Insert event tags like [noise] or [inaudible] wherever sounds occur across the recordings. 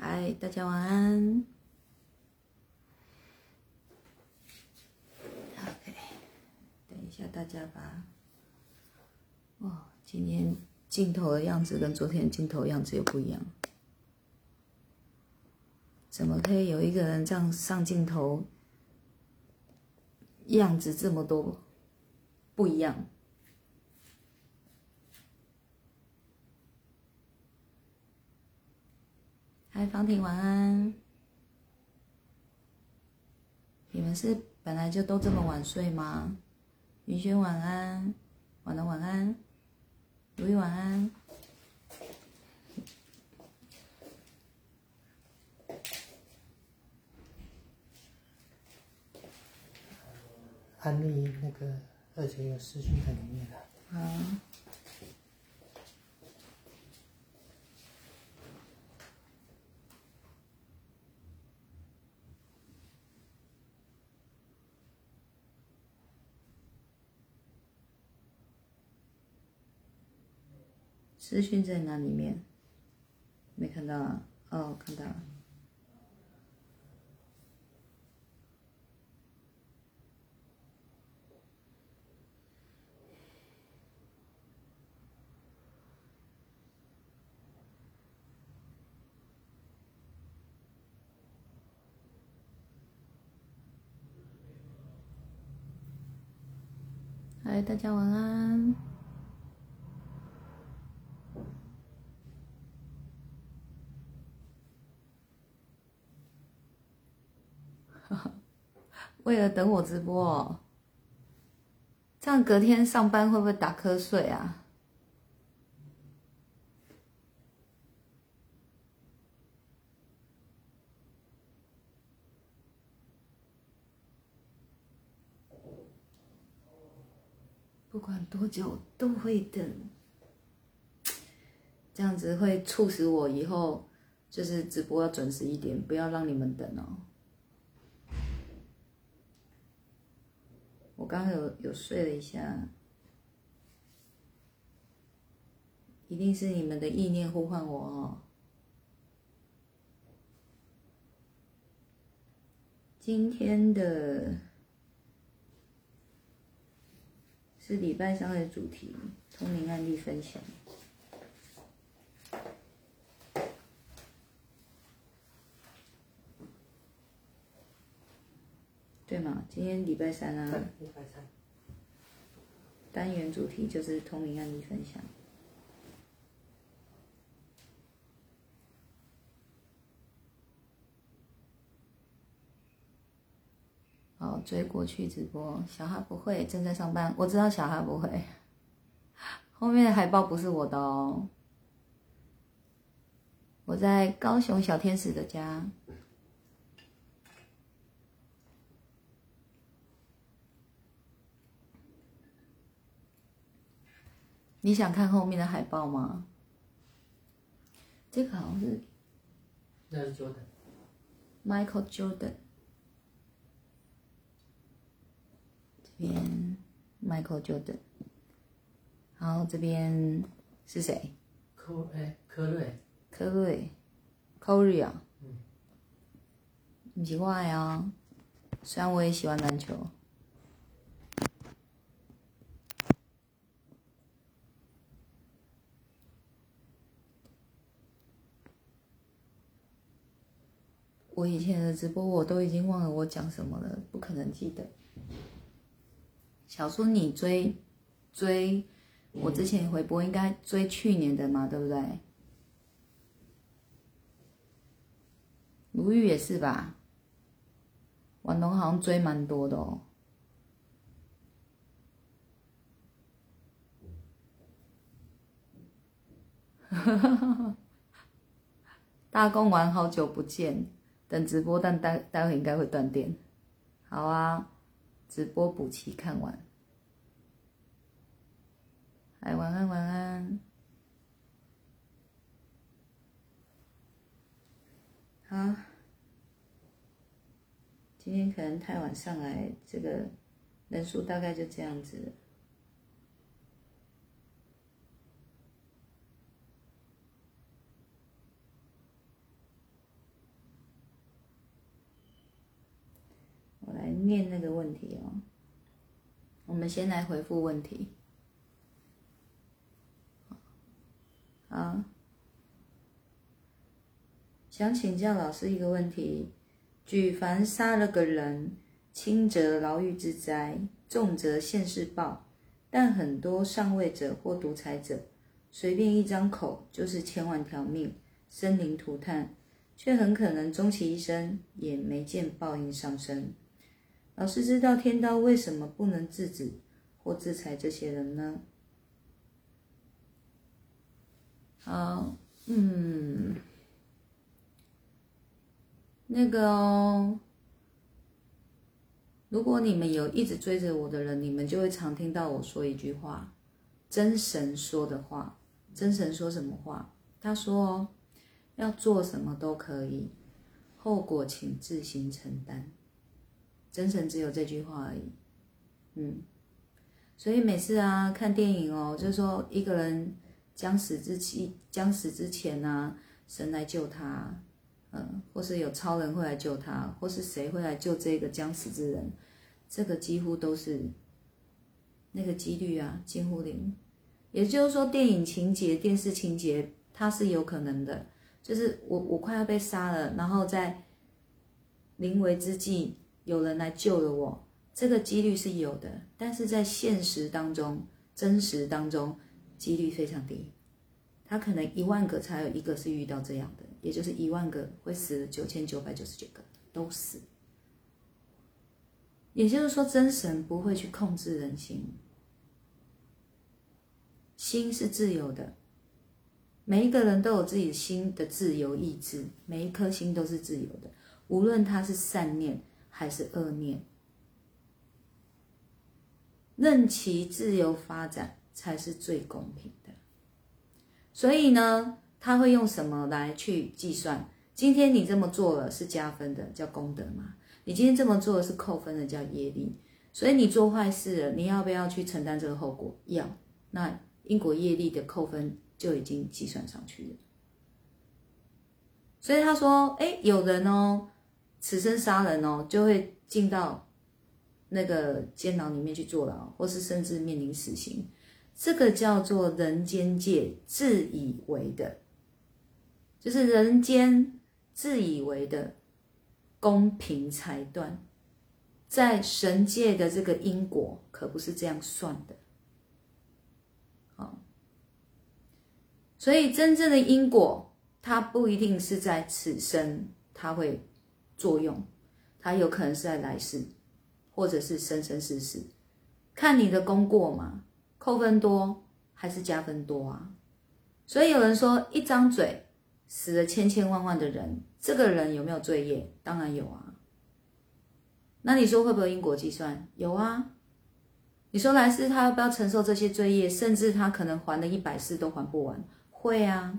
嗨，大家晚安。OK，等一下大家吧。哇，今天镜头的样子跟昨天镜头样子又不一样。怎么可以有一个人这样上镜头，样子这么多不一样？嗨，方婷晚安。你们是本来就都这么晚睡吗？云轩晚安，晚安晚安，如意晚安。安利那个二姐有私讯在里面了。好。资讯在哪里面？没看到啊？哦，看到了。嗨，大家晚安。为了等我直播哦，这样隔天上班会不会打瞌睡啊？不管多久都会等，这样子会促使我以后就是直播要准时一点，不要让你们等哦。我刚刚有有睡了一下，一定是你们的意念呼唤我哦。今天的是礼拜三的主题，通灵案例分享。对吗？今天礼拜三啊。礼拜三。单元主题就是通灵案例分享。好，追过去直播，小哈不会，正在上班。我知道小哈不会。后面的海报不是我的哦。我在高雄小天使的家。你想看后面的海报吗？这个好像是那是 Jordan。Michael Jordan。这边 Michael Jordan。然后，这边是谁？科哎科瑞。科瑞。Curry 啊。嗯。不是我的啊，虽然我也喜欢篮球。我以前的直播我都已经忘了我讲什么了，不可能记得。小叔，你追追我之前回播应该追去年的嘛，对不对？如玉也是吧？婉龙好像追蛮多的哦。[laughs] 大公玩好久不见。等直播，但待待会应该会断电。好啊，直播补齐看完。哎，晚安晚安。好，今天可能太晚上来，这个人数大概就这样子。我来念那个问题哦。我们先来回复问题。好，想请教老师一个问题：举凡杀了个人，轻则牢狱之灾，重则现世报，但很多上位者或独裁者，随便一张口就是千万条命，生灵涂炭，却很可能终其一生也没见报应上升。老师知道天道为什么不能制止或制裁这些人呢？好，嗯，那个哦，如果你们有一直追着我的人，你们就会常听到我说一句话，真神说的话。真神说什么话？他说要做什么都可以，后果请自行承担。真神只有这句话而已，嗯，所以每次啊看电影哦，就是说一个人将死之期将死之前呢，神来救他，嗯，或是有超人会来救他，或是谁会来救这个将死之人，这个几乎都是那个几率啊近乎零。也就是说，电影情节、电视情节它是有可能的，就是我我快要被杀了，然后在临危之际。有人来救了我，这个几率是有的，但是在现实当中、真实当中，几率非常低。他可能一万个才有一个是遇到这样的，也就是一万个会死九千九百九十九个都死。也就是说，真神不会去控制人心，心是自由的，每一个人都有自己心的自由意志，每一颗心都是自由的，无论他是善念。还是恶念，任其自由发展才是最公平的。所以呢，他会用什么来去计算？今天你这么做了是加分的，叫功德嘛？你今天这么做是扣分的，叫业力。所以你做坏事了，你要不要去承担这个后果？要。那因果业力的扣分就已经计算上去了。所以他说：“哎，有人哦。”此生杀人哦，就会进到那个监牢里面去坐牢，或是甚至面临死刑。这个叫做人间界自以为的，就是人间自以为的公平裁断，在神界的这个因果可不是这样算的。好，所以真正的因果，它不一定是在此生，它会。作用，它有可能是在来世，或者是生生世世，看你的功过嘛，扣分多还是加分多啊？所以有人说，一张嘴死了千千万万的人，这个人有没有罪业？当然有啊。那你说会不会因果计算？有啊。你说来世他要不要承受这些罪业？甚至他可能还了一百世都还不完，会啊。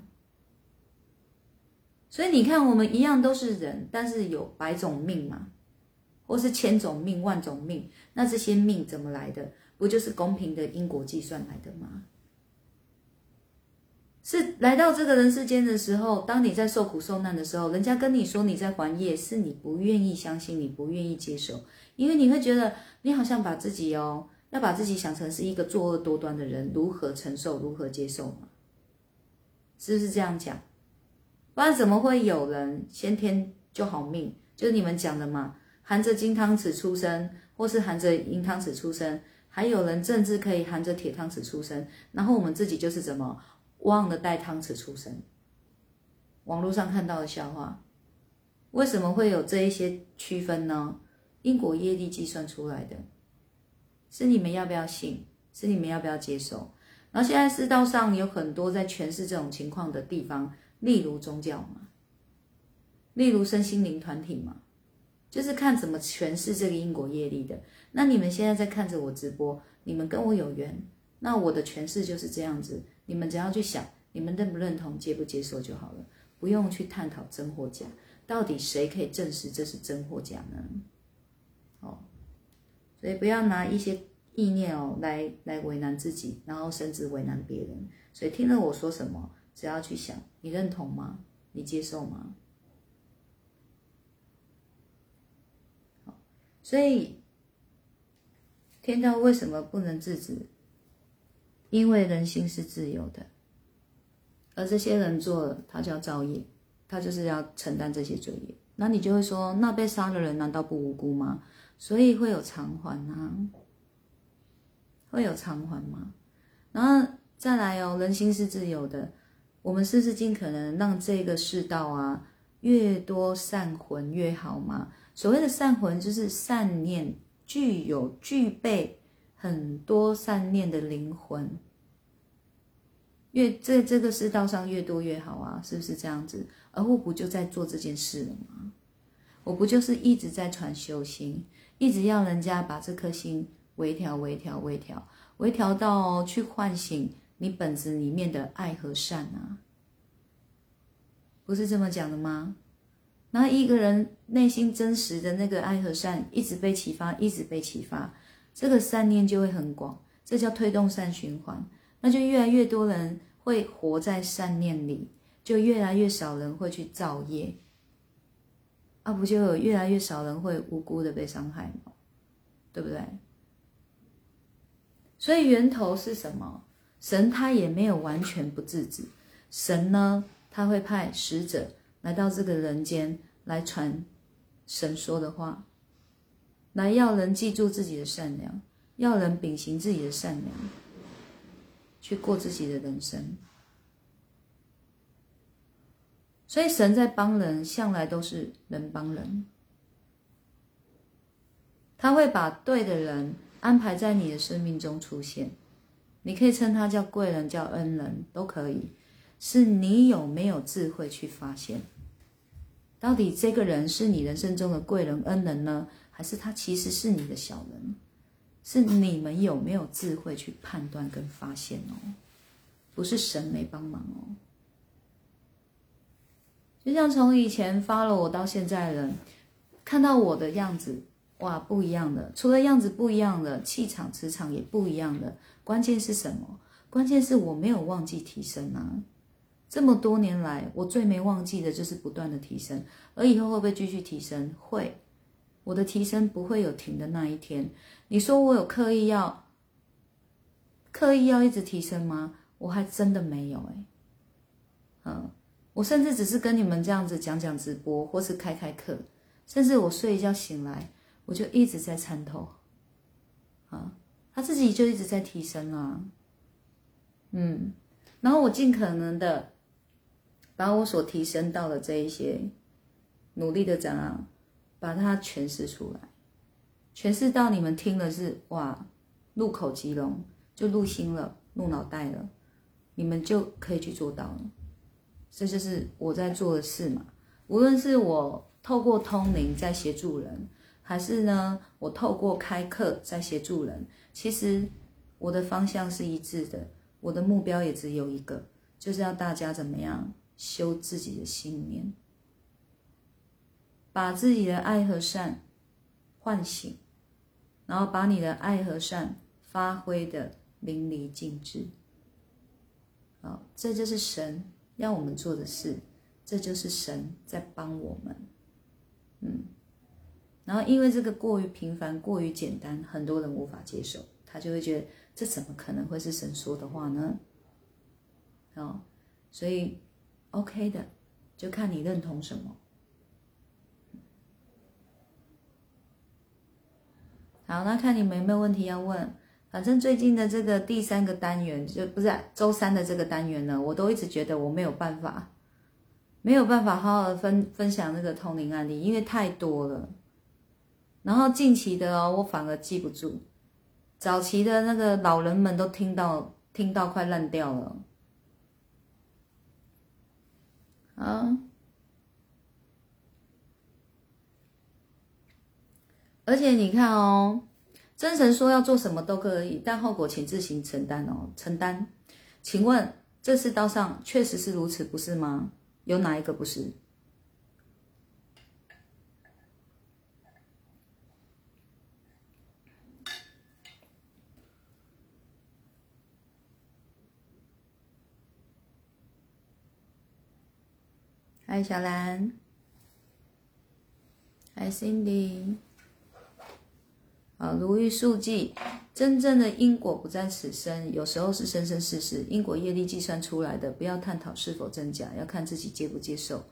所以你看，我们一样都是人，但是有百种命嘛，或是千种命、万种命。那这些命怎么来的？不就是公平的因果计算来的吗？是来到这个人世间的时候，当你在受苦受难的时候，人家跟你说你在还业，是你不愿意相信，你不愿意接受，因为你会觉得你好像把自己哦，要把自己想成是一个作恶多端的人，如何承受，如何接受嘛？是不是这样讲？不然怎么会有人先天就好命？就是你们讲的嘛，含着金汤匙出生，或是含着银汤匙出生，还有人甚至可以含着铁汤匙出生。然后我们自己就是怎么忘了带汤匙出生？网络上看到的笑话，为什么会有这一些区分呢？因果业力计算出来的，是你们要不要信？是你们要不要接受？然后现在世道上有很多在诠释这种情况的地方。例如宗教嘛，例如身心灵团体嘛，就是看怎么诠释这个因果业力的。那你们现在在看着我直播，你们跟我有缘，那我的诠释就是这样子。你们只要去想，你们认不认同、接不接受就好了，不用去探讨真或假。到底谁可以证实这是真或假呢？哦，所以不要拿一些意念哦来来为难自己，然后甚至为难别人。所以听了我说什么？只要去想，你认同吗？你接受吗？所以天道为什么不能制止？因为人心是自由的，而这些人做了，他就要造业，他就是要承担这些罪业。那你就会说，那被杀的人难道不无辜吗？所以会有偿还啊，会有偿还吗？然后再来哦，人心是自由的，我们是不是尽可能让这个世道啊，越多善魂越好嘛？所谓的善魂，就是善念具有具备。很多善念的灵魂，越在这个世道上越多越好啊，是不是这样子？而我不就在做这件事了吗？我不就是一直在传修心，一直要人家把这颗心微调、微调、微调、微调到去唤醒你本子里面的爱和善啊？不是这么讲的吗？那一个人内心真实的那个爱和善一直被启发，一直被启发。这个善念就会很广，这叫推动善循环，那就越来越多人会活在善念里，就越来越少人会去造业，啊，不就有越来越少人会无辜的被伤害吗？对不对？所以源头是什么？神他也没有完全不制止，神呢，他会派使者来到这个人间来传神说的话。来要人记住自己的善良，要人秉行自己的善良，去过自己的人生。所以神在帮人，向来都是人帮人。他会把对的人安排在你的生命中出现，你可以称他叫贵人，叫恩人，都可以。是你有没有智慧去发现，到底这个人是你人生中的贵人、恩人呢？还是他其实是你的小人，是你们有没有智慧去判断跟发现哦？不是神没帮忙哦。就像从以前发了我到现在的人，看到我的样子，哇，不一样的。除了样子不一样的，气场磁场也不一样的。关键是什么？关键是我没有忘记提升啊！这么多年来，我最没忘记的就是不断的提升。而以后会不会继续提升？会。我的提升不会有停的那一天。你说我有刻意要刻意要一直提升吗？我还真的没有哎。嗯，我甚至只是跟你们这样子讲讲直播，或是开开课，甚至我睡一觉醒来，我就一直在参透。啊，他自己就一直在提升啊。嗯，然后我尽可能的把我所提升到的这一些努力的讲啊。把它诠释出来，诠释到你们听了是哇，入口即溶，就入心了，入脑袋了，你们就可以去做到了。这就是我在做的事嘛。无论是我透过通灵在协助人，还是呢我透过开课在协助人，其实我的方向是一致的，我的目标也只有一个，就是要大家怎么样修自己的信念。把自己的爱和善唤醒，然后把你的爱和善发挥的淋漓尽致。好，这就是神要我们做的事，这就是神在帮我们。嗯，然后因为这个过于平凡、过于简单，很多人无法接受，他就会觉得这怎么可能会是神说的话呢？哦，所以 OK 的，就看你认同什么。好，那看你们有没有问题要问。反正最近的这个第三个单元，就不是周三的这个单元呢，我都一直觉得我没有办法，没有办法好好的分分享那个通灵案例，因为太多了。然后近期的哦，我反而记不住，早期的那个老人们都听到听到快烂掉了。啊。而且你看哦，真神说要做什么都可以，但后果请自行承担哦，承担。请问这世道上确实是如此，不是吗？有哪一个不是？嗨，小兰，嗨，Cindy。啊，如遇数记，真正的因果不在此生，有时候是生生世世因果业力计算出来的，不要探讨是否真假，要看自己接不接受，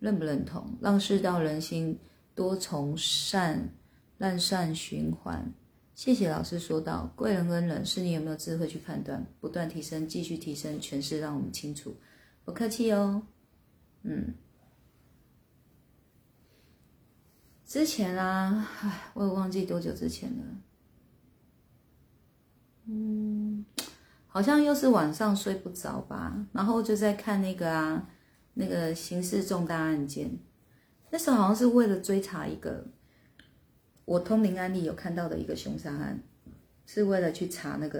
认不认同，让世道人心多从善，让善循环。谢谢老师说到，贵人恩人是你有没有智慧去判断，不断提升，继续提升诠释，让我们清楚。不客气哦，嗯。之前啊，唉，我也忘记多久之前了。嗯，好像又是晚上睡不着吧，然后就在看那个啊，那个刑事重大案件。那时候好像是为了追查一个我通灵案例有看到的一个凶杀案，是为了去查那个，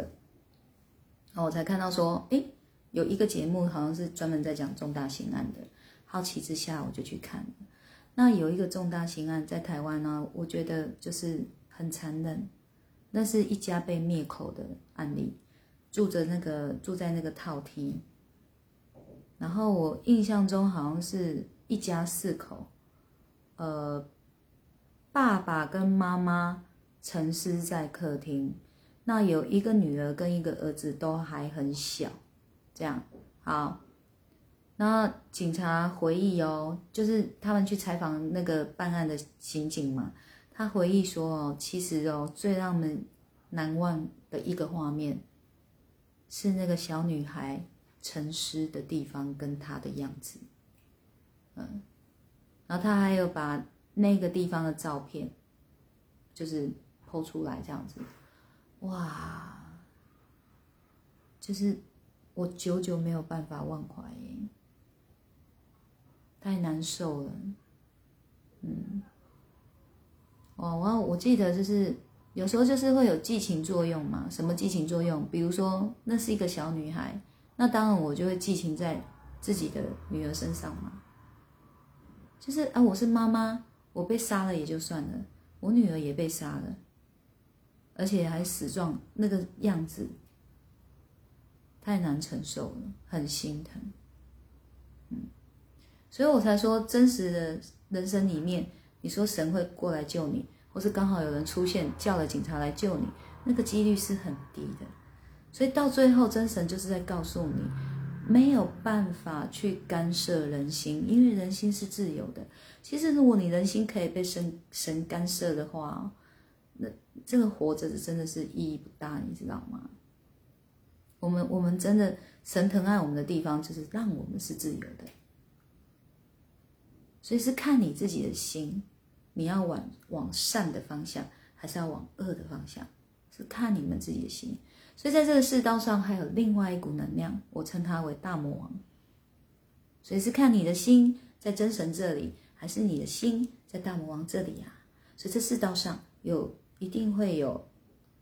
然后我才看到说，哎，有一个节目好像是专门在讲重大刑案的，好奇之下我就去看了。那有一个重大刑案在台湾呢，我觉得就是很残忍。那是一家被灭口的案例，住着那个住在那个套厅，然后我印象中好像是一家四口，呃，爸爸跟妈妈沉尸在客厅，那有一个女儿跟一个儿子都还很小，这样好。那警察回忆哦，就是他们去采访那个办案的刑警嘛，他回忆说哦，其实哦，最让人难忘的一个画面，是那个小女孩沉尸的地方跟她的样子，嗯，然后他还有把那个地方的照片，就是剖出来这样子，哇，就是我久久没有办法忘怀。太难受了，嗯，哦，我我记得就是有时候就是会有激情作用嘛，什么激情作用？比如说那是一个小女孩，那当然我就会激情在自己的女儿身上嘛，就是啊，我是妈妈，我被杀了也就算了，我女儿也被杀了，而且还死状那个样子，太难承受了，很心疼。所以我才说，真实的人生里面，你说神会过来救你，或是刚好有人出现叫了警察来救你，那个几率是很低的。所以到最后，真神就是在告诉你，没有办法去干涉人心，因为人心是自由的。其实，如果你人心可以被神神干涉的话，那这个活着真的是意义不大，你知道吗？我们我们真的神疼爱我们的地方，就是让我们是自由的。所以是看你自己的心，你要往往善的方向，还是要往恶的方向，是看你们自己的心。所以在这个世道上，还有另外一股能量，我称它为大魔王。所以是看你的心在真神这里，还是你的心在大魔王这里呀？所以这世道上有一定会有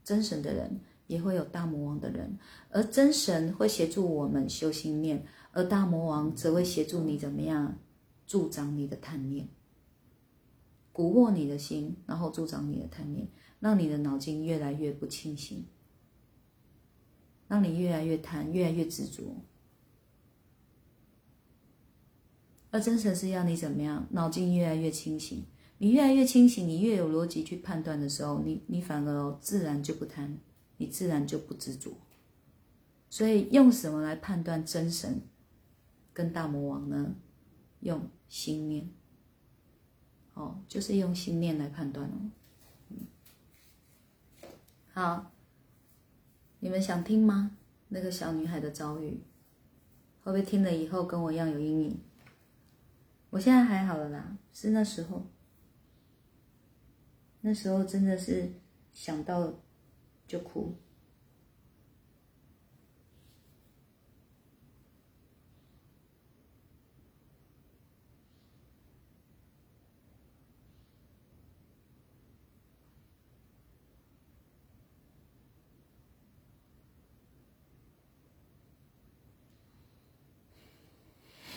真神的人，也会有大魔王的人，而真神会协助我们修心念，而大魔王则会协助你怎么样？助长你的贪念，蛊惑你的心，然后助长你的贪念，让你的脑筋越来越不清醒，让你越来越贪，越来越执着。而真神是要你怎么样？脑筋越来越清醒，你越来越清醒，你越有逻辑去判断的时候，你你反而自然就不贪，你自然就不执着。所以用什么来判断真神跟大魔王呢？用。心念，哦，就是用心念来判断哦。好，你们想听吗？那个小女孩的遭遇，会不会听了以后跟我一样有阴影？我现在还好了啦，是那时候，那时候真的是想到就哭。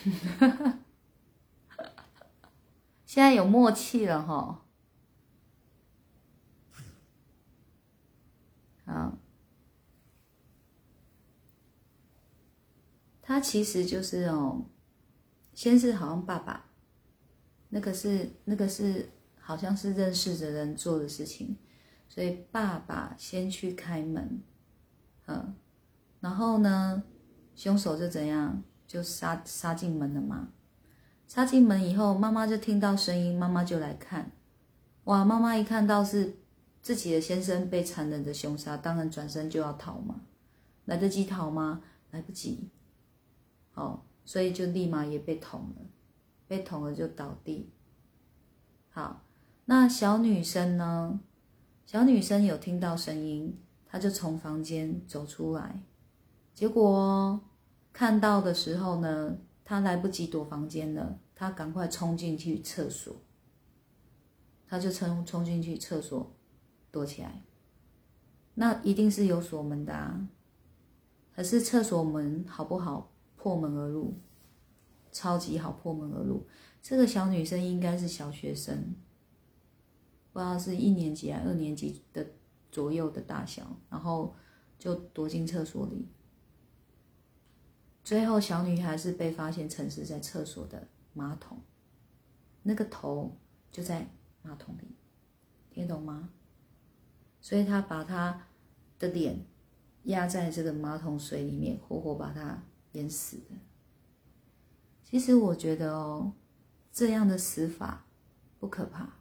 [laughs] 现在有默契了哈，好，他其实就是哦，先是好像爸爸，那个是那个是好像是认识的人做的事情，所以爸爸先去开门，嗯，然后呢，凶手就怎样，就杀杀进门了嘛。杀进门以后，妈妈就听到声音，妈妈就来看，哇，妈妈一看到是自己的先生被残忍的凶杀，当然转身就要逃嘛。来得及逃吗？来不及。哦，所以就立马也被捅了，被捅了就倒地。好，那小女生呢？小女生有听到声音，她就从房间走出来，结果看到的时候呢，她来不及躲房间了，她赶快冲进去厕所，她就冲冲进去厕所躲起来。那一定是有锁门的啊，可是厕所门好不好破门而入？超级好破门而入。这个小女生应该是小学生，不知道是一年级还二年级的左右的大小，然后就躲进厕所里。最后，小女孩是被发现沉死在厕所的马桶，那个头就在马桶里，听懂吗？所以她把她的脸压在这个马桶水里面，活活把她淹死的。其实我觉得哦。这样的死法不可怕，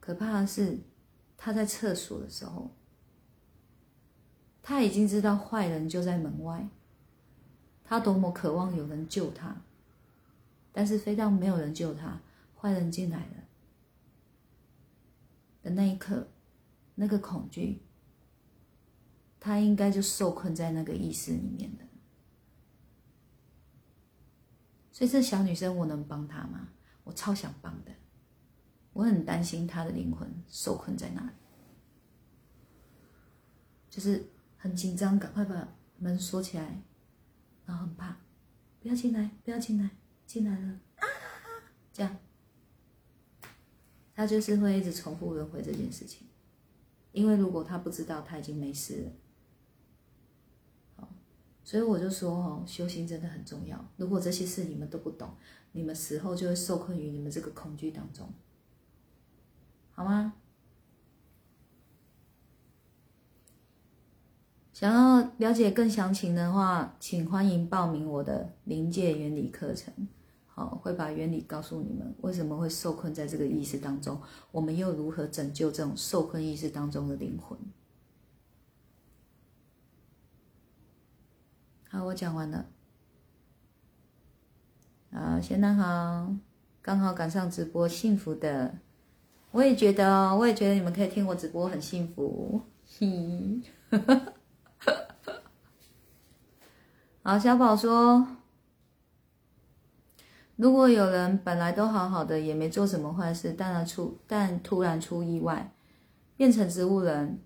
可怕的是他在厕所的时候，他已经知道坏人就在门外，他多么渴望有人救他，但是非但没有人救他，坏人进来了的那一刻，那个恐惧，他应该就受困在那个意识里面的。所以这小女生，我能帮她吗？我超想帮的，我很担心她的灵魂受困在那里，就是很紧张，赶快把门锁起来，然后很怕，不要进来，不要进来，进来了啊！这样，他就是会一直重复轮回这件事情，因为如果他不知道他已经没事了。所以我就说哦，修行真的很重要。如果这些事你们都不懂，你们死后就会受困于你们这个恐惧当中，好吗？想要了解更详情的话，请欢迎报名我的临界原理课程。好，会把原理告诉你们，为什么会受困在这个意识当中，我们又如何拯救这种受困意识当中的灵魂。好，我讲完了。啊，先生好，刚好赶上直播，幸福的。我也觉得哦，我也觉得你们可以听我直播，很幸福。嘿，[laughs] 好，小宝说，如果有人本来都好好的，也没做什么坏事，但他出但突然出意外，变成植物人。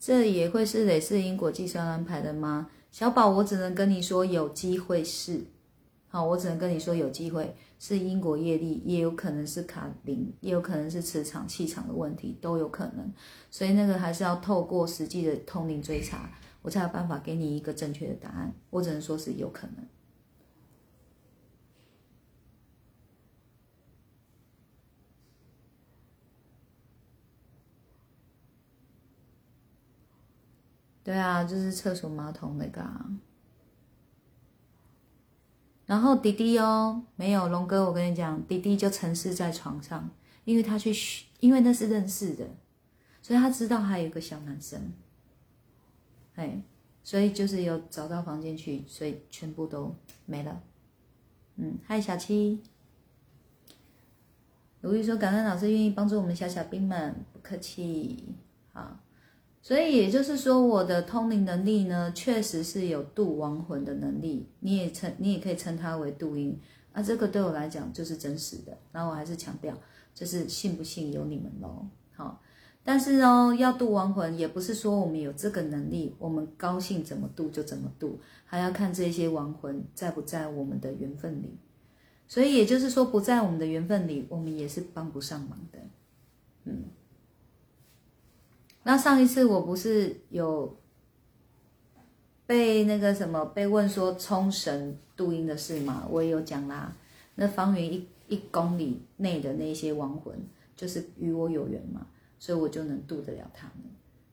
这也会是累世因果计算安排的吗？小宝，我只能跟你说有机会是，好，我只能跟你说有机会是因果业力，也有可能是卡灵，也有可能是磁场气场的问题，都有可能。所以那个还是要透过实际的通灵追查，我才有办法给你一个正确的答案。我只能说是有可能。对啊，就是厕所马桶那个啊。然后弟弟哦，没有龙哥，我跟你讲，弟弟就沉睡在床上，因为他去，因为那是认识的，所以他知道还有一个小男生，哎，所以就是有找到房间去，所以全部都没了。嗯，嗨，小七，如意说感恩老师愿意帮助我们小小兵们，不客气，好。所以也就是说，我的通灵能力呢，确实是有渡亡魂的能力。你也称，你也可以称它为渡阴。啊，这个对我来讲就是真实的。那我还是强调，就是信不信由你们喽。好，但是哦，要渡亡魂，也不是说我们有这个能力，我们高兴怎么渡就怎么渡，还要看这些亡魂在不在我们的缘分里。所以也就是说，不在我们的缘分里，我们也是帮不上忙的。嗯。那上一次我不是有被那个什么被问说冲绳渡阴的事吗？我也有讲啦。那方圆一一公里内的那些亡魂，就是与我有缘嘛，所以我就能渡得了他们。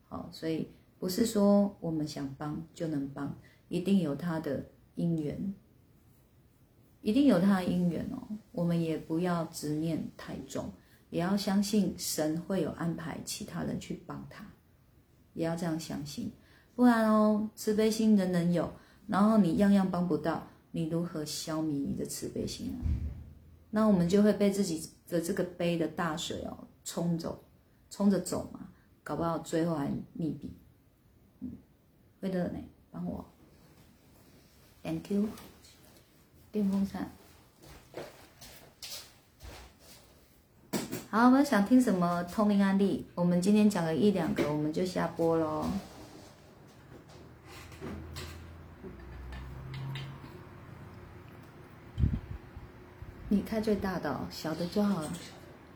好，所以不是说我们想帮就能帮，一定有他的因缘，一定有他的因缘哦。我们也不要执念太重，也要相信神会有安排其他人去帮他，也要这样相信。不然哦，慈悲心人人有，然后你样样帮不到，你如何消弭你的慈悲心啊？那我们就会被自己的这个杯的大水哦冲走，冲着走嘛，搞不好最后还溺毙。嗯，会的呢，帮我，Thank you，电风扇。好，我们想听什么通灵案例？我们今天讲了一两个，我们就下播喽。你开最大的哦，小的就好了。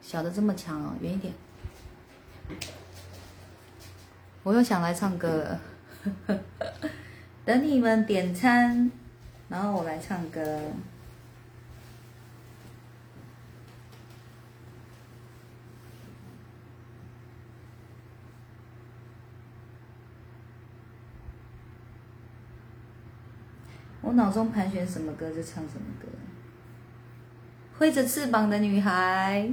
小的这么强哦，远一点。我又想来唱歌了，[laughs] 等你们点餐，然后我来唱歌。我脑中盘旋什么歌就唱什么歌。挥着翅膀的女孩，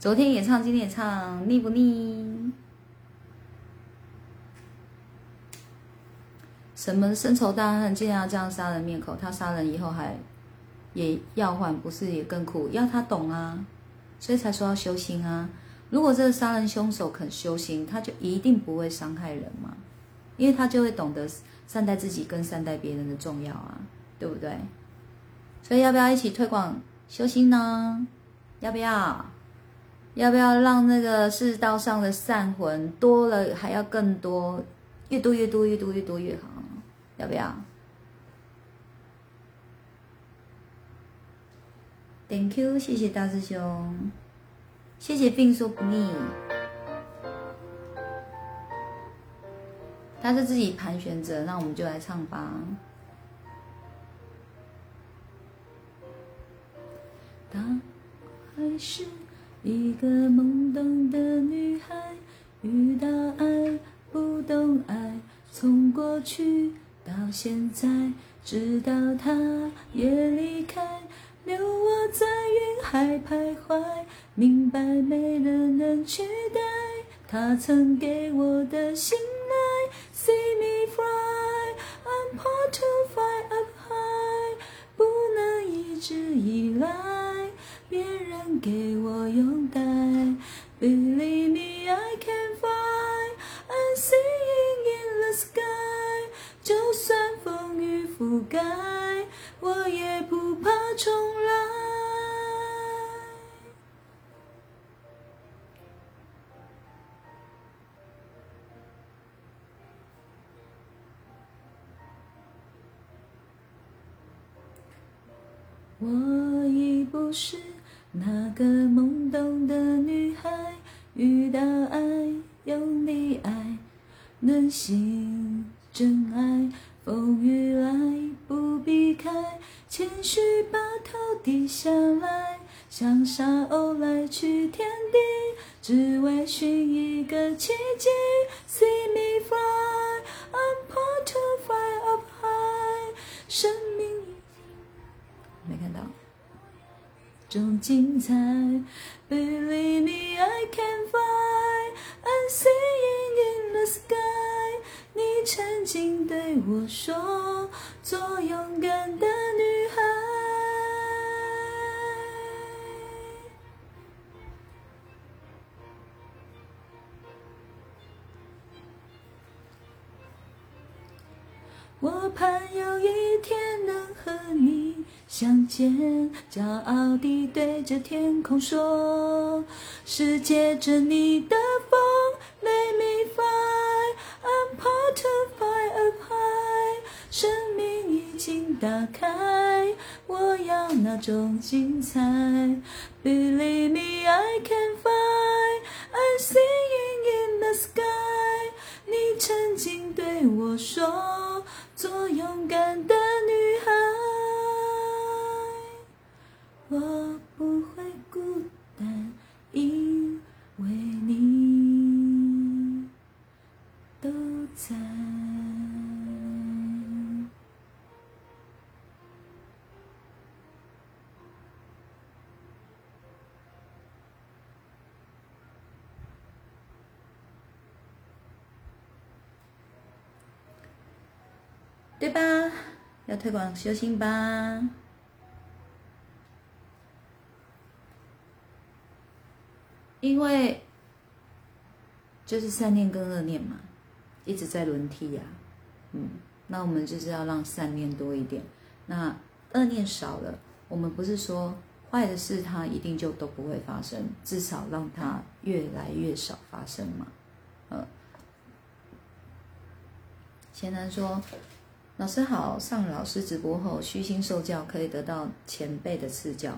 昨天也唱，今天也唱，腻不腻？什么深仇大恨，竟然要这样杀人灭口？他杀人以后还也要换，不是也更苦？要他懂啊，所以才说要修心啊。如果这个杀人凶手肯修心，他就一定不会伤害人嘛，因为他就会懂得善待自己跟善待别人的重要啊，对不对？所以要不要一起推广？修心呢？要不要？要不要让那个世道上的善魂多了，还要更多，越多越多，越多越多越好？要不要？Thank you，谢谢大师兄，谢谢病说不腻。他是自己盘旋着，那我们就来唱吧。当还是一个懵懂的女孩，遇到爱不懂爱，从过去到现在，直到他也离开，留我在云海徘徊，明白没人能取代他曾给我的信赖。See me fly, I'm part to fly up high，不能一直依赖。别人给我拥戴，Believe me I can fly, I'm singing in the sky。就算风雨覆盖，我也不怕重来。是。那个懵懂的女孩，遇到爱用力爱，能心真爱。风雨来不避开，谦虚把头低下来，像沙鸥来去天地，只为寻一个奇迹。See me fly, 种精彩，Believe me I can fly, I'm singing in the sky。你曾经对我说，做勇敢的女孩。盼有一天能和你。相见，骄傲地对着天空说：“是借着你的风，Let me fly, I'm part to fly up high。生命已经打开，我要那种精彩。Believe me, I can fly, I'm singing in the sky。你曾经对我说，做勇敢的女孩。我。吧？要推广修心吧。因为就是善念跟恶念嘛，一直在轮替呀、嗯，那我们就是要让善念多一点，那恶念少了，我们不是说坏的事它一定就都不会发生，至少让它越来越少发生嘛。呃，贤男说：“老师好，上老师直播后虚心受教，可以得到前辈的赐教，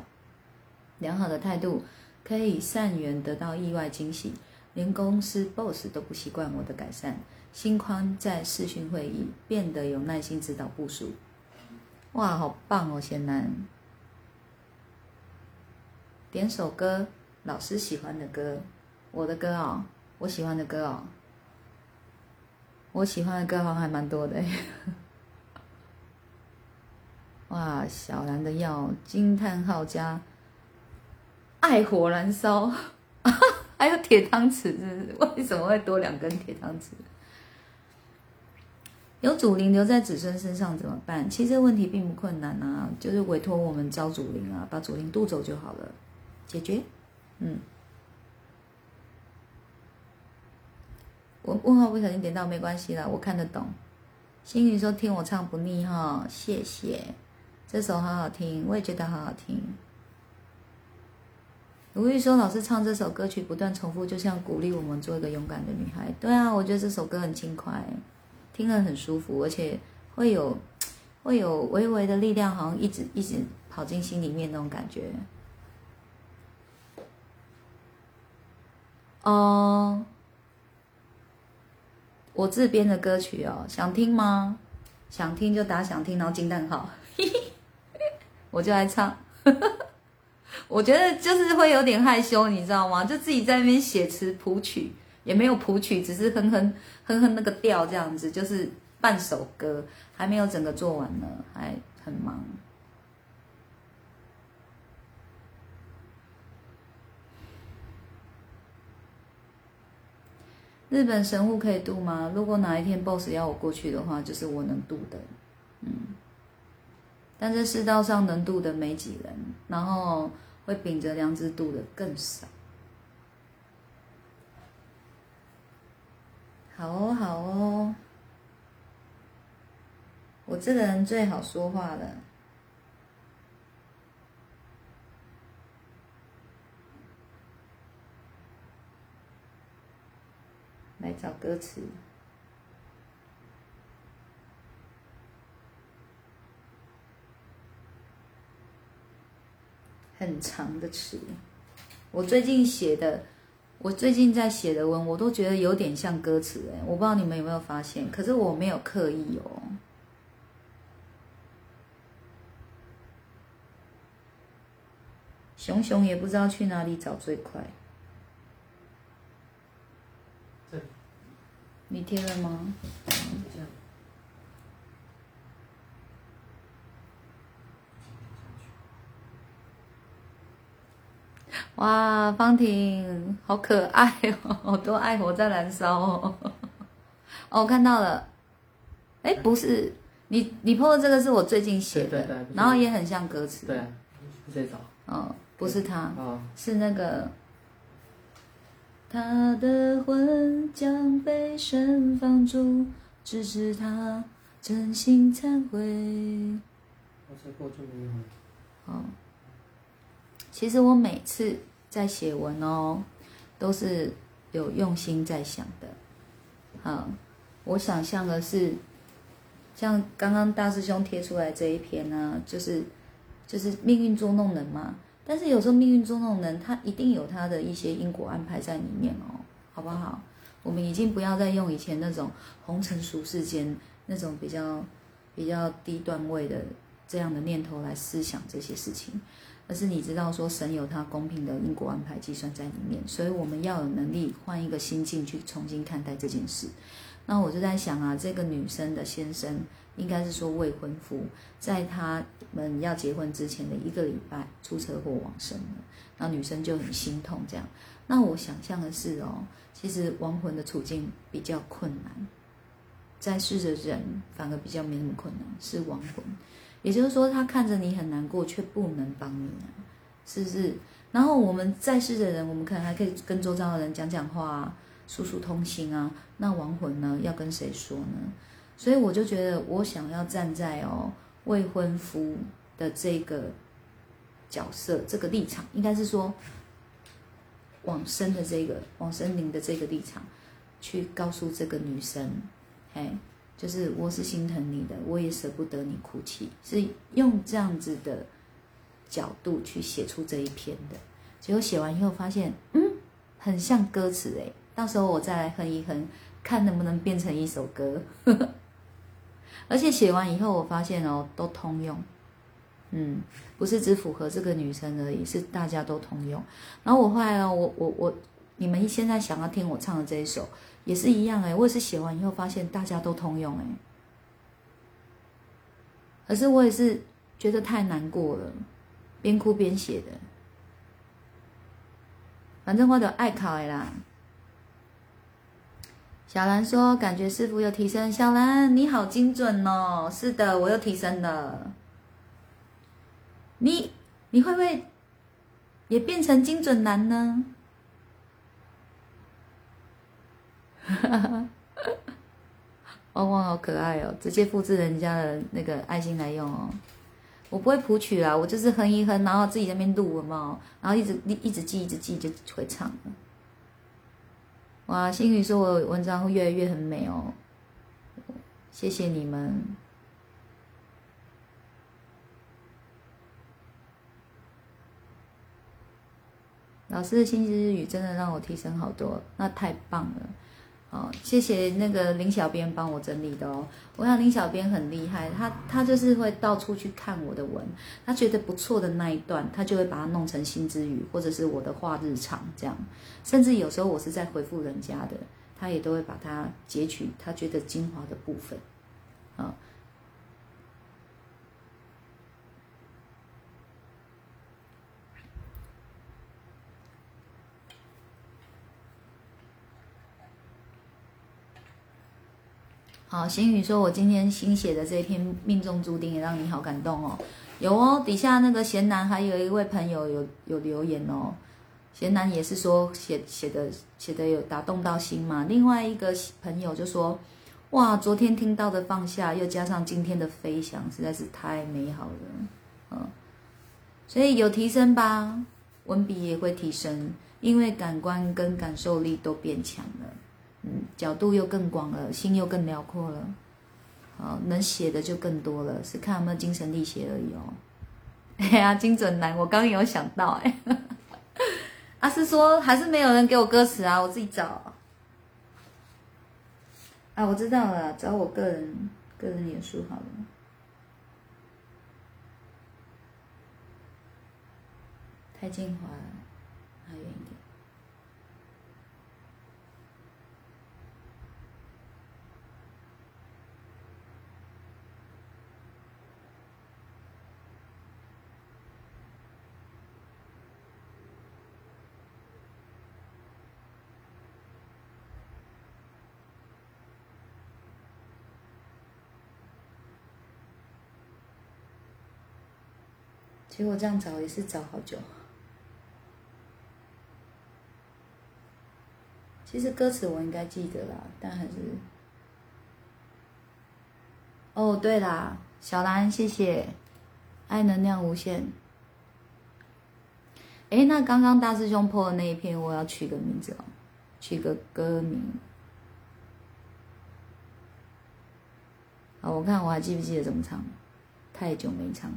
良好的态度可以善缘得到意外惊喜，连公司 boss 都不习惯我的改善。心宽在视讯会议变得有耐心指导部署。哇，好棒哦，贤男！点首歌，老师喜欢的歌，我的歌哦，我喜欢的歌哦，我喜欢的歌好像还蛮多的哇，小兰的药，惊叹号加爱火燃烧，[laughs] 还有铁汤匙，是？为什么会多两根铁汤匙？有祖灵留在子孙身上怎么办？其实问题并不困难啊，就是委托我们招祖灵啊，把祖灵渡走就好了，解决。嗯，我问号不小心点到没关系啦，我看得懂。星宇说听我唱不腻哈，谢谢，这首好好听，我也觉得好好听。卢玉说老师唱这首歌曲不断重复，就像鼓励我们做一个勇敢的女孩。对啊，我觉得这首歌很轻快。听了很舒服，而且会有 [tsk] 会有微微的力量，好像一直一直跑进心里面那种感觉。哦，我自编的歌曲哦，想听吗？想听就打想听，然后惊叹号，嘿 [laughs] 嘿我就来唱。[laughs] 我觉得就是会有点害羞，你知道吗？就自己在那边写词谱曲。也没有谱曲，只是哼哼哼哼那个调这样子，就是半首歌，还没有整个做完呢，还很忙。日本神户可以渡吗？如果哪一天 BOSS 要我过去的话，就是我能渡的，嗯。但是世道上能渡的没几人，然后会秉着良知渡的更少。好哦，好哦，我这个人最好说话了。来找歌词，很长的词，我最近写的。我最近在写的文，我都觉得有点像歌词哎，我不知道你们有没有发现，可是我没有刻意哦。熊熊也不知道去哪里找最快。你贴了吗？这样。哇，方婷好可爱哦，好多爱火在燃烧哦。[laughs] 哦，我看到了，哎，不是你你 PO 的这个是我最近写的，对对对然后也很像歌词。对这首。哦，不是他，哦，是那个。他的魂将被神放逐，只是他真心忏悔。我才过就没有了。哦，其实我每次在写文哦，都是有用心在想的。好，我想象的是，像刚刚大师兄贴出来这一篇呢，就是就是命运捉弄人嘛。但是有时候命运捉弄人，他一定有他的一些因果安排在里面哦，好不好？我们已经不要再用以前那种红尘俗世间那种比较比较低段位的这样的念头来思想这些事情，而是你知道说神有他公平的因果安排计算在里面，所以我们要有能力换一个心境去重新看待这件事。那我就在想啊，这个女生的先生应该是说未婚夫，在他们要结婚之前的一个礼拜出车祸往生了，那女生就很心痛这样。那我想象的是哦，其实亡魂的处境比较困难，在世的人反而比较没那么困难，是亡魂。也就是说，他看着你很难过，却不能帮你啊，是不是？然后我们在世的人，我们可能还可以跟周遭的人讲讲话啊，诉诉通心啊。那亡魂呢，要跟谁说呢？所以我就觉得，我想要站在哦未婚夫的这个角色、这个立场，应该是说往生的这个往生灵的这个立场，去告诉这个女生，嘿。就是我是心疼你的，我也舍不得你哭泣，是用这样子的角度去写出这一篇的。结果写完以后发现，嗯，很像歌词诶。到时候我再来哼一哼，看能不能变成一首歌。[laughs] 而且写完以后，我发现哦，都通用，嗯，不是只符合这个女生而已，是大家都通用。然后我后来哦，我我我，你们现在想要听我唱的这一首。也是一样哎，我也是写完以后发现大家都通用哎，可是我也是觉得太难过了，边哭边写的。反正我都爱考的啦。小兰说：“感觉师傅又提升。”小兰，你好精准哦！是的，我又提升了。你你会不会也变成精准男呢？哈哈，[laughs] 汪汪好可爱哦！直接复制人家的那个爱心来用哦。我不会谱曲啦，我就是哼一哼，然后自己在那边录了嘛，然后一直一直记，一直记就会唱了。哇，星宇说我的文章会越来越很美哦，谢谢你们。老师的星期日语真的让我提升好多，那太棒了。哦，谢谢那个林小编帮我整理的哦。我想林小编很厉害，他他就是会到处去看我的文，他觉得不错的那一段，他就会把它弄成新之语，或者是我的话日常这样。甚至有时候我是在回复人家的，他也都会把它截取他觉得精华的部分，啊。好，行宇说：“我今天新写的这篇命中注定，也让你好感动哦。有哦，底下那个贤男还有一位朋友有有留言哦。贤男也是说写写的写的有打动到心嘛。另外一个朋友就说：哇，昨天听到的放下，又加上今天的飞翔，实在是太美好了。嗯，所以有提升吧，文笔也会提升，因为感官跟感受力都变强了。”嗯，角度又更广了，心又更辽阔了，好，能写的就更多了，是看有没有精神力写而已哦。[laughs] 哎呀，精准男，我刚有想到哎，阿 [laughs] 是说还是没有人给我歌词啊，我自己找。啊，我知道了，找我个人个人脸书好了，太精华了，还远一点。其实我这样找也是找好久。其实歌词我应该记得啦，但还是……哦，对啦，小兰，谢谢，爱能量无限。哎，那刚刚大师兄破的那一篇，我要取个名字哦，取个歌名。好，我看我还记不记得怎么唱？太久没唱了。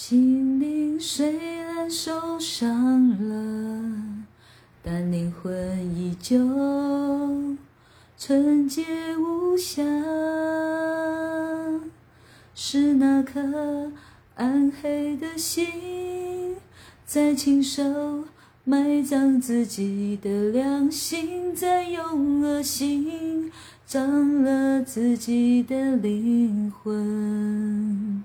心灵虽然受伤了，但灵魂依旧纯洁无瑕。是那颗暗黑的心，在亲手埋葬自己的良心，在用恶心脏了自己的灵魂。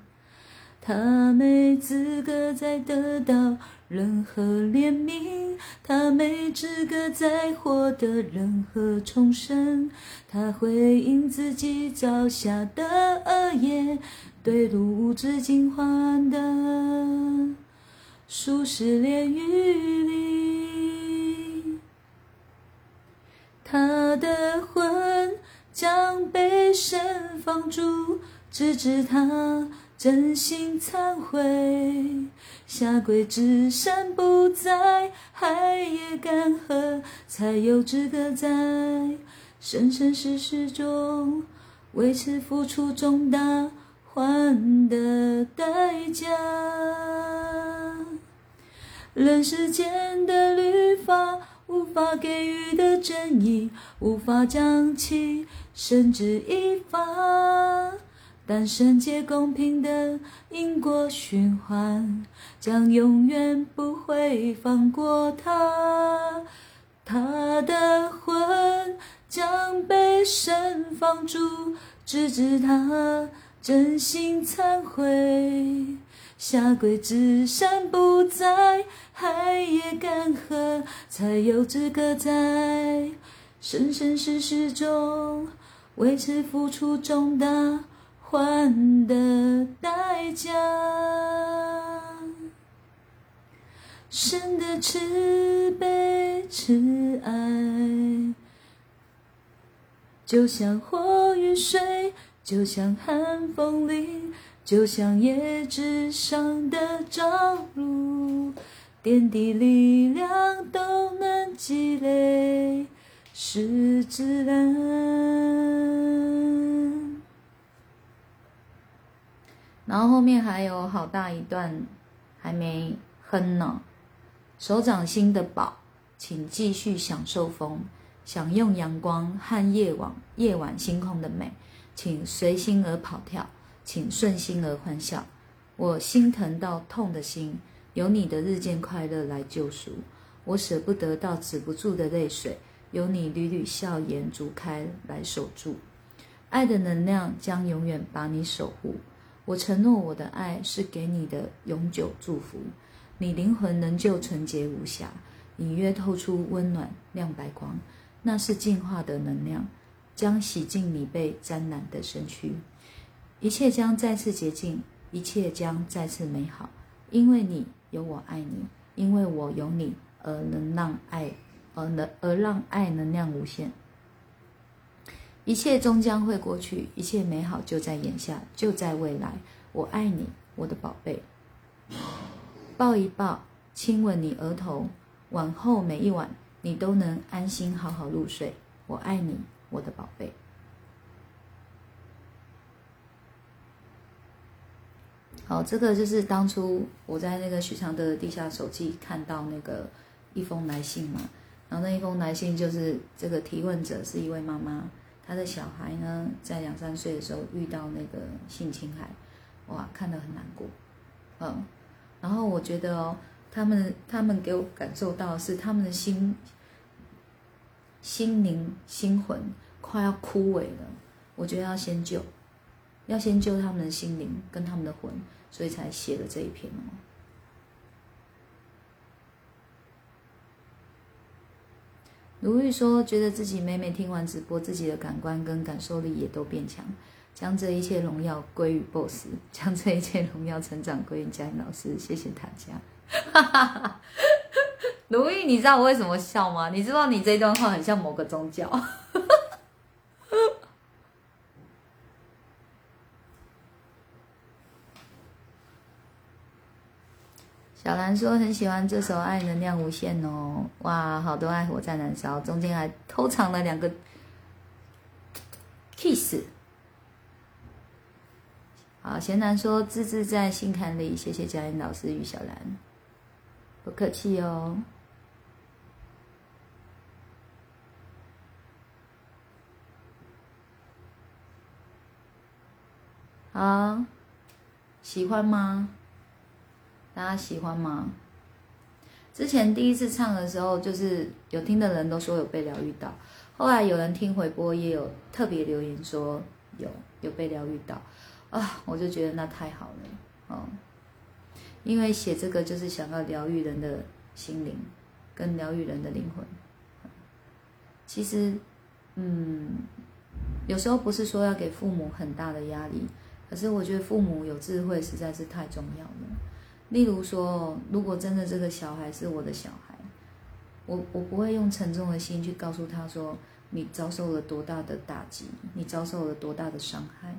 他没资格再得到任何怜悯，他没资格再获得任何重生。他回应自己造下的恶业，对路无止境还的数十炼狱里，他的魂将被神放逐，直至他。真心忏悔，下跪至山不在，海也干涸，才有资格在生生世世中为此付出重大换的代价。人世间的律法无法给予的正义，无法将其绳之以法。但圣洁公平的因果循环，将永远不会放过他。他的魂将被神放逐，直至他真心忏悔，下跪至山不在，海也干涸，才有资格在生生世世中为此付出重大。还的代价，神的慈悲慈爱，就像火与水，就像寒风里，就像叶子上的朝露，点滴力量都能积累，是自然。然后后面还有好大一段还没哼呢。手掌心的宝，请继续享受风，享用阳光和夜晚夜晚星空的美，请随心而跑跳，请顺心而欢笑。我心疼到痛的心，有你的日渐快乐来救赎。我舍不得到止不住的泪水，有你缕缕笑颜逐开来守住。爱的能量将永远把你守护。我承诺，我的爱是给你的永久祝福。你灵魂仍旧纯洁无瑕，隐约透出温暖亮白光，那是进化的能量，将洗净你被沾染的身躯。一切将再次洁净，一切将再次美好，因为你有我爱你，因为我有你而能让爱，而能而让爱能量无限。一切终将会过去，一切美好就在眼下，就在未来。我爱你，我的宝贝。抱一抱，亲吻你额头，往后每一晚，你都能安心好好入睡。我爱你，我的宝贝。好，这个就是当初我在那个许常德的地下手记看到那个一封来信嘛，然后那一封来信就是这个提问者是一位妈妈。他的小孩呢，在两三岁的时候遇到那个性侵害，哇，看得很难过，嗯，然后我觉得哦，他们他们给我感受到是他们的心心灵心魂快要枯萎了，我觉得要先救，要先救他们的心灵跟他们的魂，所以才写了这一篇哦。如玉说：“觉得自己每每听完直播，自己的感官跟感受力也都变强，将这一切荣耀归于 BOSS，[laughs] 将这一切荣耀成长归于嘉音老师。谢谢大家。”哈哈哈如玉，你知道我为什么笑吗？你知道你这段话很像某个宗教。小兰说很喜欢这首《爱能量无限》哦，哇，好多爱火在燃烧，中间还偷藏了两个 kiss。好，贤男说字字在心坎里，谢谢佳音老师与小兰，不客气哦。好，喜欢吗？大家喜欢吗？之前第一次唱的时候，就是有听的人都说有被疗愈到。后来有人听回播，也有特别留言说有有被疗愈到啊，我就觉得那太好了哦。因为写这个就是想要疗愈人的心灵，跟疗愈人的灵魂。其实，嗯，有时候不是说要给父母很大的压力，可是我觉得父母有智慧实在是太重要了。例如说，如果真的这个小孩是我的小孩，我我不会用沉重的心去告诉他说你遭受了多大的打击，你遭受了多大的伤害。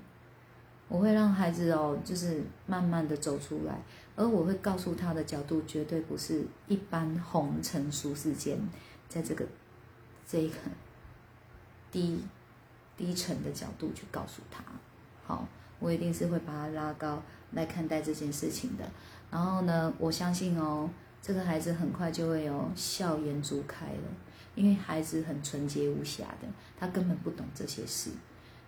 我会让孩子哦，就是慢慢的走出来，而我会告诉他的角度绝对不是一般红尘俗世间，在这个这一个低低沉的角度去告诉他。好，我一定是会把他拉高来看待这件事情的。然后呢，我相信哦，这个孩子很快就会有笑颜逐开了，因为孩子很纯洁无瑕的，他根本不懂这些事。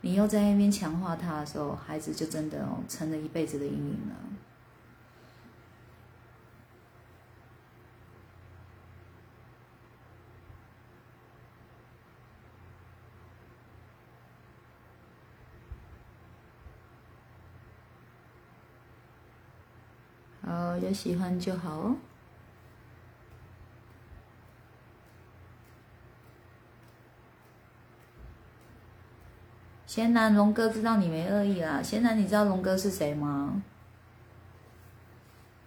你又在那边强化他的时候，孩子就真的哦，成了一辈子的阴影了。好，有喜欢就好哦。贤男，龙哥知道你没恶意啦。贤男，你知道龙哥是谁吗？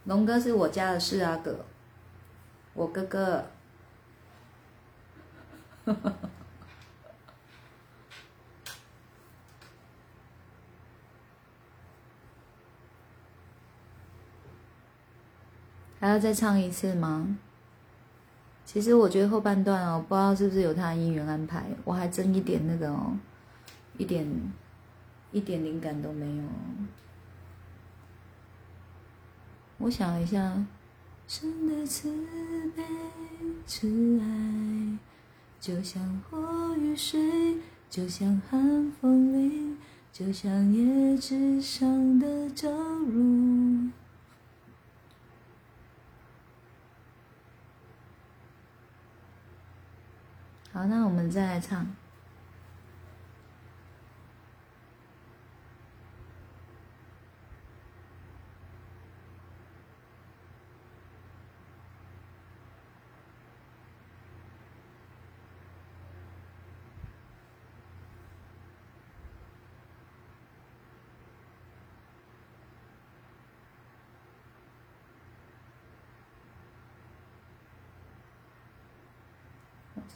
龙哥是我家的四阿哥，我哥哥。还要再唱一次吗？其实我觉得后半段哦，不知道是不是有他的姻缘安排，我还真一点那个哦。一点一点灵感都没有。我想一下，神的慈悲慈爱，就像火与水，就像寒风里，就像叶子上的朝露。好，那我们再来唱。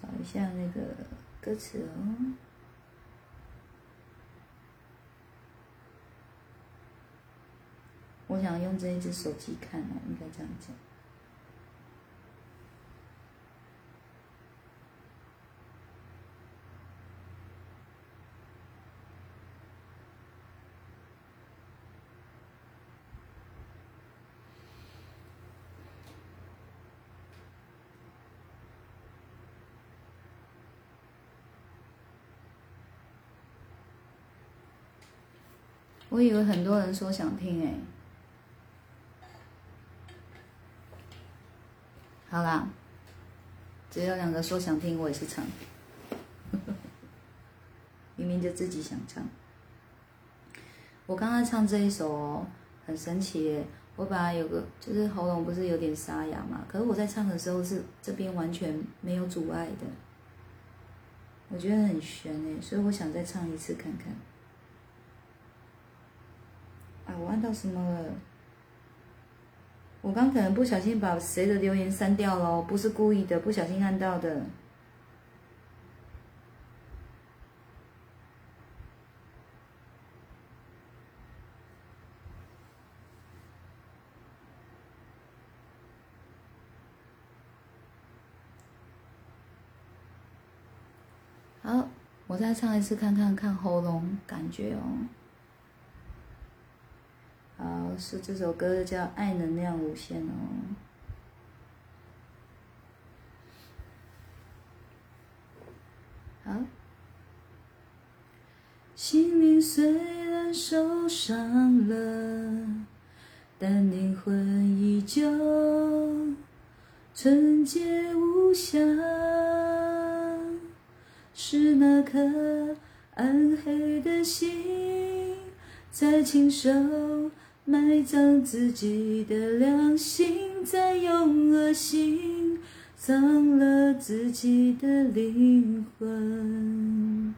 找一像那个歌词哦。我想用这一只手机看哦，应该这样讲。我以为很多人说想听哎，好啦，只有两个说想听，我也是唱，[laughs] 明明就自己想唱。我刚刚唱这一首哦，很神奇我本来有个就是喉咙不是有点沙哑嘛，可是我在唱的时候是这边完全没有阻碍的，我觉得很悬哎，所以我想再唱一次看看。啊，我按到什么了？我刚可能不小心把谁的留言删掉了，不是故意的，不小心按到的。好，我再唱一次看看看喉咙感觉哦。是这首歌叫《爱能量无限》哦。好，心灵虽然受伤了，但灵魂依旧纯洁无瑕，是那颗暗黑的心在亲手。埋葬自己的良心，再用恶心葬了自己的灵魂。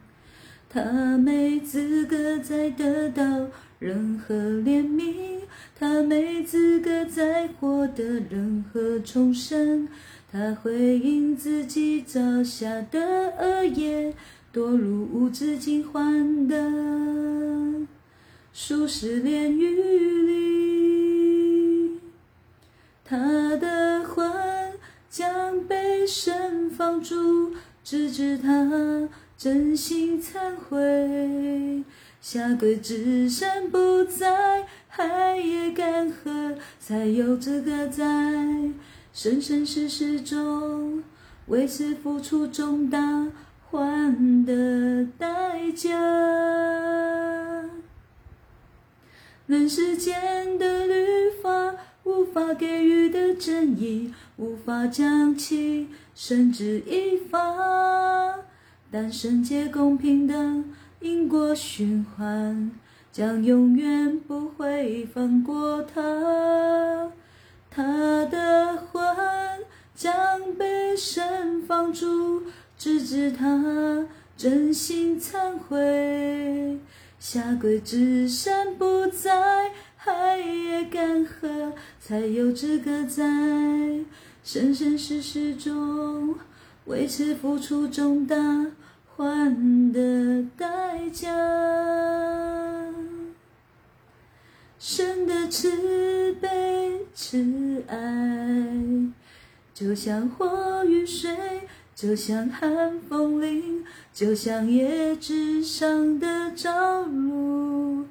他没资格再得到任何怜悯，他没资格再获得任何重生。他回应自己造下的恶业，堕入无止境欢的数十炼狱。他的魂将被神放逐，直至他真心忏悔。下跪之山不在，海也干涸，才有资格在。生生世世中，为此付出重大换的代价。人世间的律法，无法给予的正义，无法将其绳之以法。但圣洁公平的因果循环，将永远不会放过他。他的魂将被神放逐，直至他真心忏悔。下跪之身不再，海也干涸，才有资格在生生世世中为此付出重大换的代价。神的慈悲慈爱，就像火与水，就像寒风凛，就像叶之上的朝露，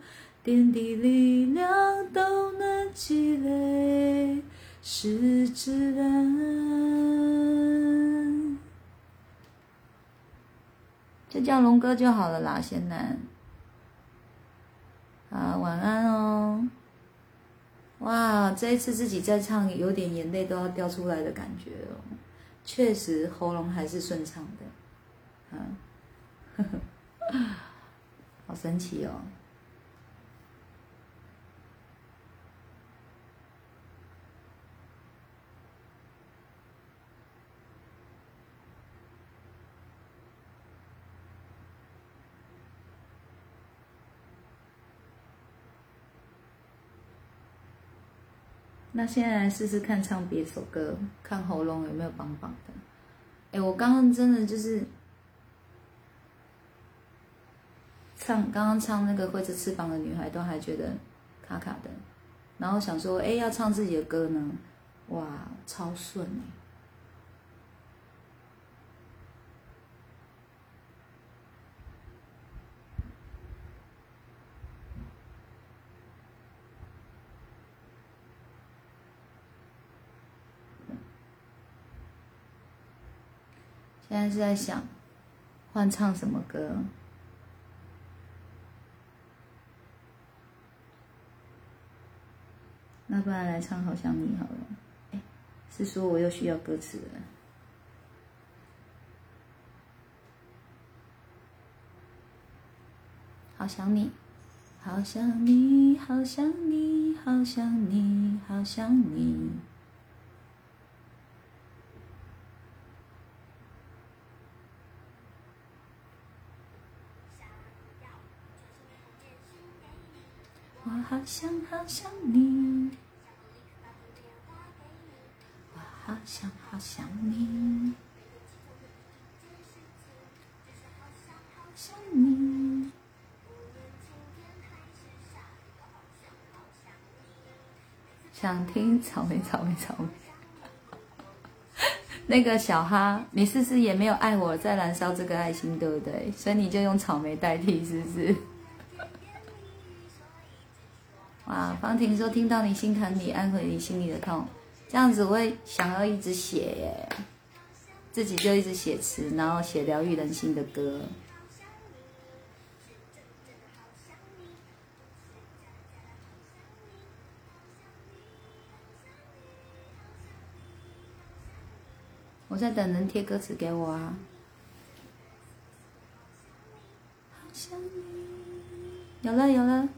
点滴力量都能积累，是自然。就叫龙哥就好了啦，贤男。啊，晚安哦！哇，这一次自己在唱，有点眼泪都要掉出来的感觉哦。确实，喉咙还是顺畅的，嗯，[laughs] 好神奇哦。那现在来试试看唱别首歌，看喉咙有没有绑绑的。哎，我刚刚真的就是唱，刚刚唱那个挥着翅膀的女孩，都还觉得卡卡的。然后想说，哎，要唱自己的歌呢，哇，超顺哎！现在是在想换唱什么歌，那不然来唱《好想你》好了。哎，是说我又需要歌词了。好想你，好想你，好想你，好想你，好想你。我好想好想你，我好想好想你，想你。想听草莓草莓草莓，[laughs] 那个小哈，你是不是也没有爱我在燃烧这个爱心，对不对？所以你就用草莓代替，是不是？哇，方婷说听到你心疼，你，安慰你心里的痛，这样子我会想要一直写耶，自己就一直写词，然后写疗愈人心的歌。我在等人贴歌词给我啊。有了有了。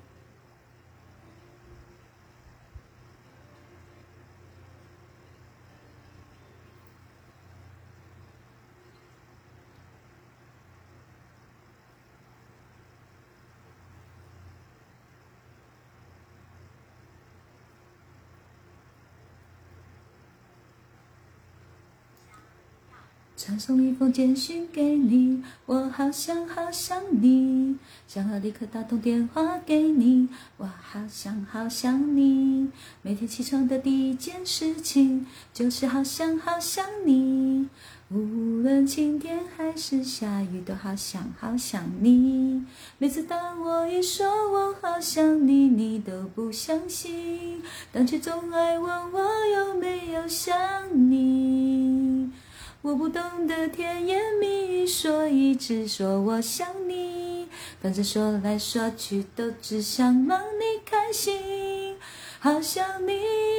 送一封简讯给你，我好想好想你，想要立刻打通电话给你，我好想好想你。每天起床的第一件事情就是好想好想你，无论晴天还是下雨，都好想好想你。每次当我一说我好想你，你都不相信，但却总爱问我有没有想你。我不懂得甜言蜜语，所以只说我想你。反正说来说去都只想让你开心。好想你，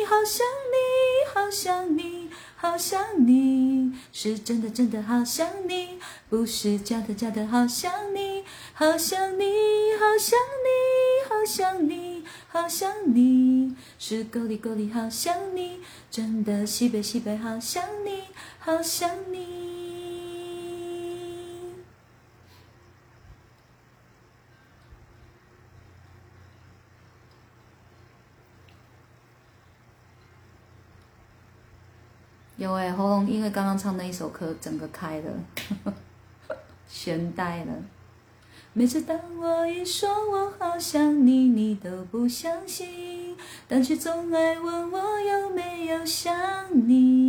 好想你，好想你，好想你，是真的真的好想你，不是假的假的好想你。好想你，好想你，好想你，好想你，是够力够力好想你，真的西北西北好想你，好想你。有哎、喉咙因为刚刚唱那一首歌，整个开了，[laughs] 悬呆了。每次当我一说我好想你，你都不相信，但却总爱问我有没有想你。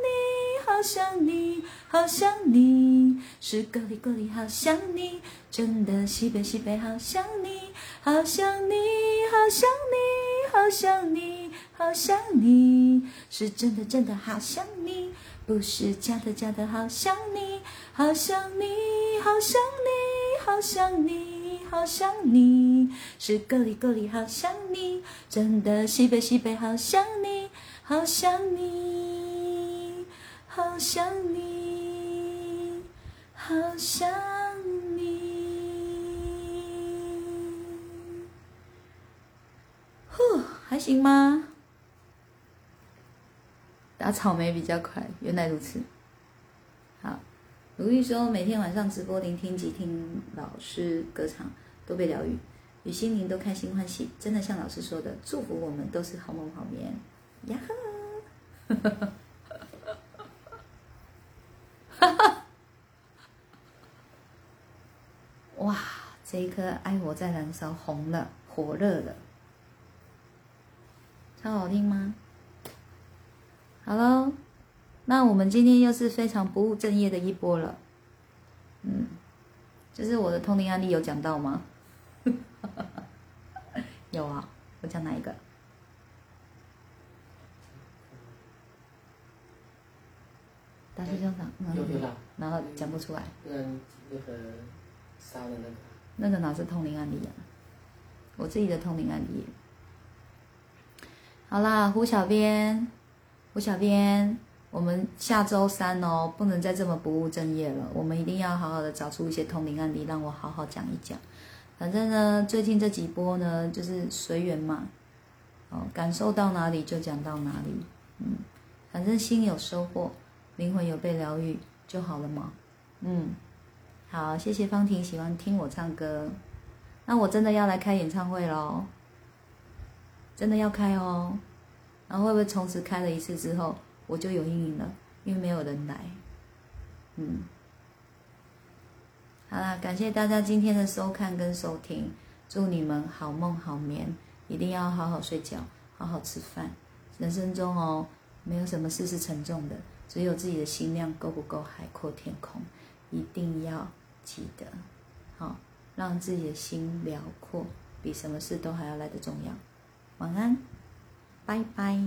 你，好想你，好想你，是够力够力好想你，真的西北西北好想你，好想你，好想你，好想你，好想你，是真的真的好想你，不是假的假的好想你，好想你，好想你，好想你，好想你，是够力够力好想你，真的西北西北好想你。好想你，好想你，好想你。呼，还行吗？打草莓比较快，原来如此。好，如玉说每天晚上直播聆听及听老师歌唱，都被疗愈，与心灵都开心欢喜。真的像老师说的，祝福我们都是好梦好眠。呀呵！[laughs] 哇，这一颗爱火在燃烧，红了，火热了，超好听吗？好喽，那我们今天又是非常不务正业的一波了。嗯，就是我的通灵案例有讲到吗？[laughs] 有啊，我讲哪一个？大师兄长，然后讲不出来，那那个杀的那个，那个哪是通灵案例啊？我自己的通灵案例。好啦，胡小编，胡小编，我们下周三哦，不能再这么不务正业了，我们一定要好好的找出一些通灵案例，让我好好讲一讲。反正呢，最近这几波呢，就是随缘嘛，哦，感受到哪里就讲到哪里，嗯，反正心有收获。灵魂有被疗愈就好了嘛，嗯，好，谢谢方婷喜欢听我唱歌，那我真的要来开演唱会喽，真的要开哦，然后会不会从此开了一次之后我就有阴影了，因为没有人来，嗯，好啦，感谢大家今天的收看跟收听，祝你们好梦好眠，一定要好好睡觉，好好吃饭，人生中哦，没有什么事是沉重的。只有自己的心量够不够海阔天空，一定要记得，好，让自己的心辽阔，比什么事都还要来得重要。晚安，拜拜。